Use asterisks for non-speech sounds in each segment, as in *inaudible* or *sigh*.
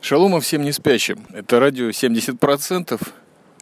Шалома всем не спящим. Это радио 70%.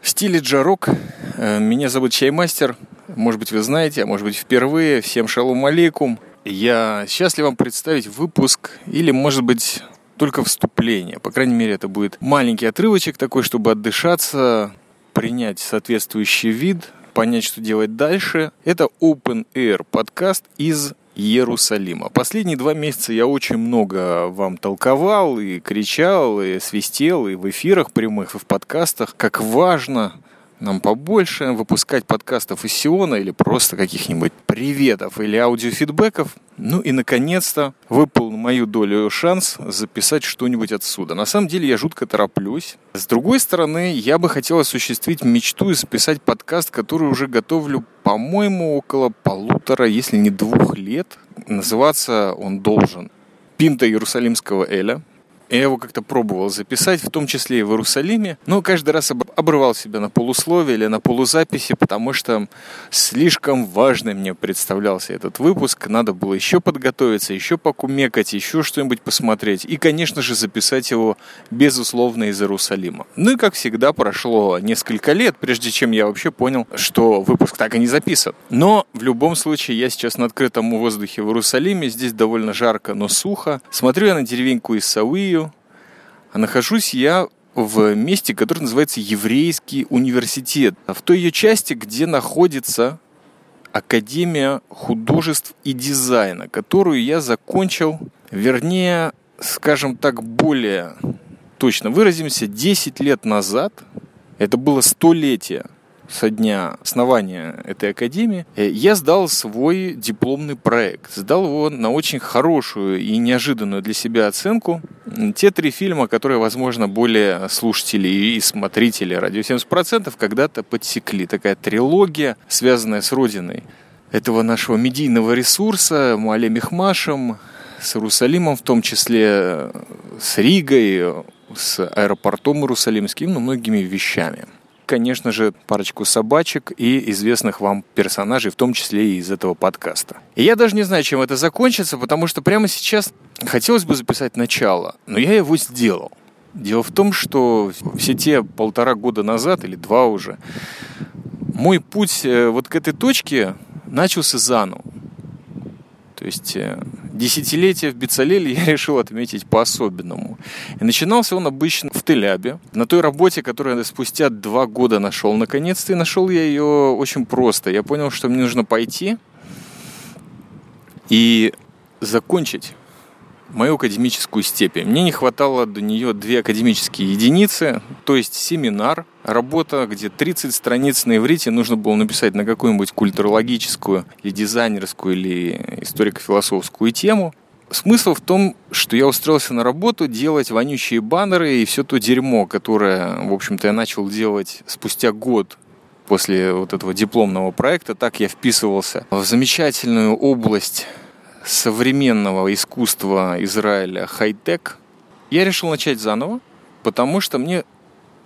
В стиле джарок. Э, меня зовут Чаймастер. Может быть, вы знаете, а может быть, впервые. Всем шалом алейкум. Я счастлив вам представить выпуск или, может быть, только вступление. По крайней мере, это будет маленький отрывочек такой, чтобы отдышаться, принять соответствующий вид, понять, что делать дальше. Это Open Air подкаст из Иерусалима. Последние два месяца я очень много вам толковал и кричал, и свистел, и в эфирах прямых, и в подкастах, как важно нам побольше выпускать подкастов из Сиона или просто каких-нибудь приветов или аудиофидбэков. Ну и, наконец-то, выпал мою долю шанс записать что-нибудь отсюда. На самом деле я жутко тороплюсь. С другой стороны, я бы хотел осуществить мечту и записать подкаст, который уже готовлю, по-моему, около полутора, если не двух лет. Называться он должен «Пинта Иерусалимского Эля». Я его как-то пробовал записать, в том числе и в Иерусалиме, но каждый раз обрывал себя на полусловие или на полузаписи, потому что слишком важным мне представлялся этот выпуск. Надо было еще подготовиться, еще покумекать, еще что-нибудь посмотреть. И, конечно же, записать его, безусловно, из Иерусалима. Ну и, как всегда, прошло несколько лет, прежде чем я вообще понял, что выпуск так и не записан. Но, в любом случае, я сейчас на открытом воздухе в Иерусалиме. Здесь довольно жарко, но сухо. Смотрю я на деревеньку Исауию, нахожусь я в месте, которое называется Еврейский университет. В той ее части, где находится Академия художеств и дизайна, которую я закончил, вернее, скажем так, более точно выразимся, 10 лет назад. Это было столетие со дня основания этой академии, э, я сдал свой дипломный проект. Сдал его на очень хорошую и неожиданную для себя оценку. Те три фильма, которые, возможно, более слушатели и смотрители «Радио 70%» когда-то подсекли. Такая трилогия, связанная с Родиной этого нашего медийного ресурса, Муале Мехмашем, с Иерусалимом, в том числе с Ригой, с аэропортом Иерусалимским, ну, многими вещами конечно же, парочку собачек и известных вам персонажей, в том числе и из этого подкаста. И я даже не знаю, чем это закончится, потому что прямо сейчас хотелось бы записать начало, но я его сделал. Дело в том, что все те полтора года назад, или два уже, мой путь э, вот к этой точке начался заново. То есть э, десятилетие в Бицалеле я *laughs* решил отметить по-особенному. И начинался он обычно в Телябе, на той работе, которую я спустя два года нашел. Наконец-то и нашел я ее очень просто. Я понял, что мне нужно пойти и закончить мою академическую степень. Мне не хватало до нее две академические единицы, то есть семинар, работа, где 30 страниц на иврите нужно было написать на какую-нибудь культурологическую или дизайнерскую или историко-философскую тему. Смысл в том, что я устроился на работу делать вонючие баннеры и все то дерьмо, которое, в общем-то, я начал делать спустя год после вот этого дипломного проекта. Так я вписывался в замечательную область современного искусства Израиля хай-тек, я решил начать заново, потому что мне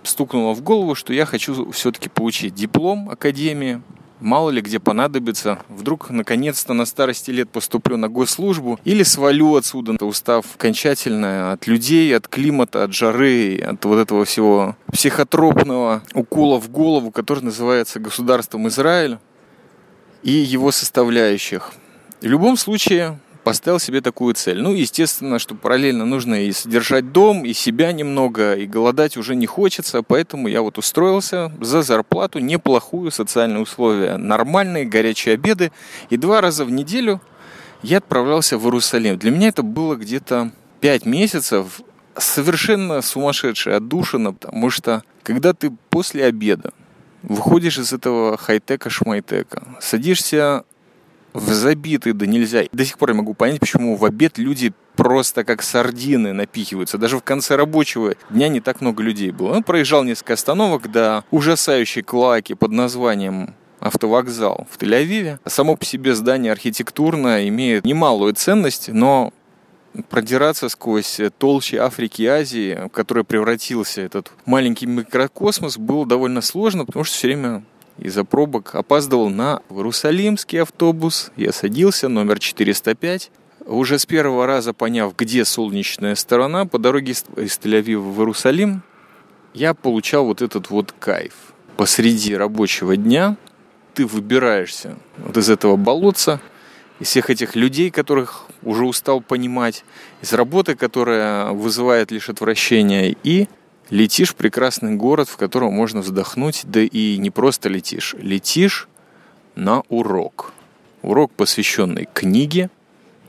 стукнуло в голову, что я хочу все-таки получить диплом Академии, мало ли где понадобится. Вдруг, наконец-то, на старости лет поступлю на госслужбу или свалю отсюда, устав окончательно от людей, от климата, от жары, от вот этого всего психотропного укола в голову, который называется государством Израиль и его составляющих – в любом случае, поставил себе такую цель. Ну, естественно, что параллельно нужно и содержать дом, и себя немного, и голодать уже не хочется, поэтому я вот устроился за зарплату, неплохую, социальные условия, нормальные, горячие обеды, и два раза в неделю я отправлялся в Иерусалим. Для меня это было где-то пять месяцев, совершенно сумасшедшая отдушина, потому что когда ты после обеда выходишь из этого хай-тека-шмайтека, садишься в забитый да нельзя. До сих пор я могу понять, почему в обед люди просто как сардины напихиваются. Даже в конце рабочего дня не так много людей было. Он проезжал несколько остановок до ужасающей клаки под названием автовокзал в Тель-Авиве. Само по себе здание архитектурно имеет немалую ценность, но продираться сквозь толщи Африки и Азии, в который превратился этот маленький микрокосмос, было довольно сложно, потому что все время из-за пробок опаздывал на Иерусалимский автобус. Я садился, номер 405. Уже с первого раза поняв, где солнечная сторона, по дороге из Тель-Авива в Иерусалим, я получал вот этот вот кайф. Посреди рабочего дня ты выбираешься вот из этого болотца, из всех этих людей, которых уже устал понимать, из работы, которая вызывает лишь отвращение, и летишь прекрасный город, в котором можно вздохнуть, да и не просто летишь, летишь на урок. Урок, посвященный книге,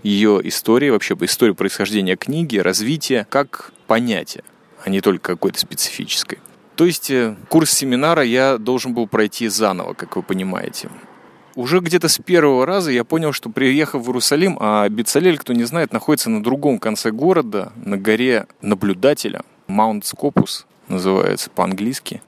ее истории, вообще истории происхождения книги, развития как понятия, а не только какой-то специфической. То есть э, курс семинара я должен был пройти заново, как вы понимаете. Уже где-то с первого раза я понял, что приехав в Иерусалим, а Бицалель, кто не знает, находится на другом конце города, на горе наблюдателя, Маунт Скопус называется по-английски.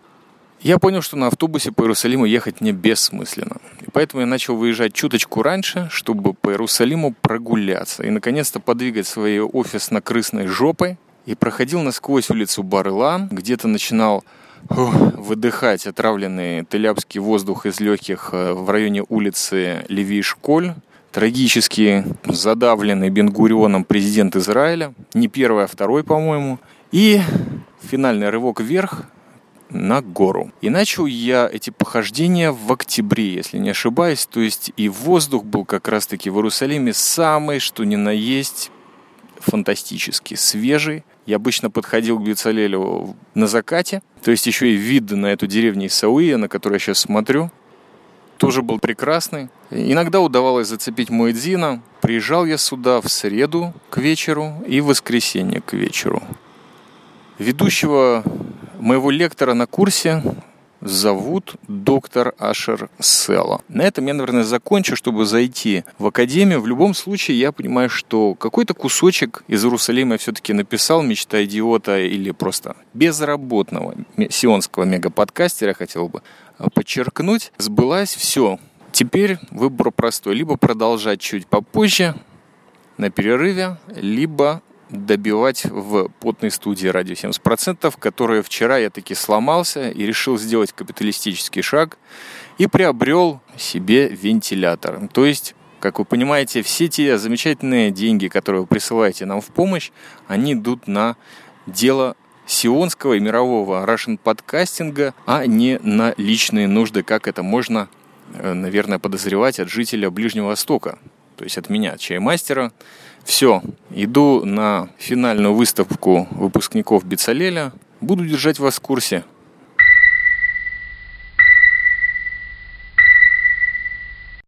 Я понял, что на автобусе по Иерусалиму ехать мне бессмысленно. И поэтому я начал выезжать чуточку раньше, чтобы по Иерусалиму прогуляться и наконец-то подвигать свой офис на крысной жопой. И проходил насквозь улицу Барлан, где-то начинал выдыхать отравленный телябский воздух из легких э, в районе улицы Леви-Школь. Трагически задавленный Бенгурионом президент Израиля. Не первый, а второй, по-моему. И финальный рывок вверх на гору. И начал я эти похождения в октябре, если не ошибаюсь. То есть и воздух был как раз-таки в Иерусалиме самый, что ни на есть, фантастически свежий. Я обычно подходил к Бицалелю на закате, то есть еще и вид на эту деревню Исауия, на которую я сейчас смотрю, тоже был прекрасный. Иногда удавалось зацепить Муэдзина. Приезжал я сюда в среду к вечеру и в воскресенье к вечеру. Ведущего моего лектора на курсе зовут доктор Ашер Села. На этом я, наверное, закончу, чтобы зайти в академию. В любом случае, я понимаю, что какой-то кусочек из Иерусалима я все-таки написал, мечта идиота или просто безработного сионского мегаподкастера, хотел бы а, подчеркнуть. Сбылась все. Теперь выбор простой. Либо продолжать чуть попозже, на перерыве, либо добивать в потной студии радио 70%, которые вчера я таки сломался и решил сделать капиталистический шаг и приобрел себе вентилятор. То есть, как вы понимаете, все те замечательные деньги, которые вы присылаете нам в помощь, они идут на дело сионского и мирового Russian подкастинга, а не на личные нужды, как это можно, э, наверное, подозревать от жителя Ближнего Востока, то есть от меня, чаймастера, все, иду на финальную выставку выпускников Бицалеля. Буду держать вас в курсе.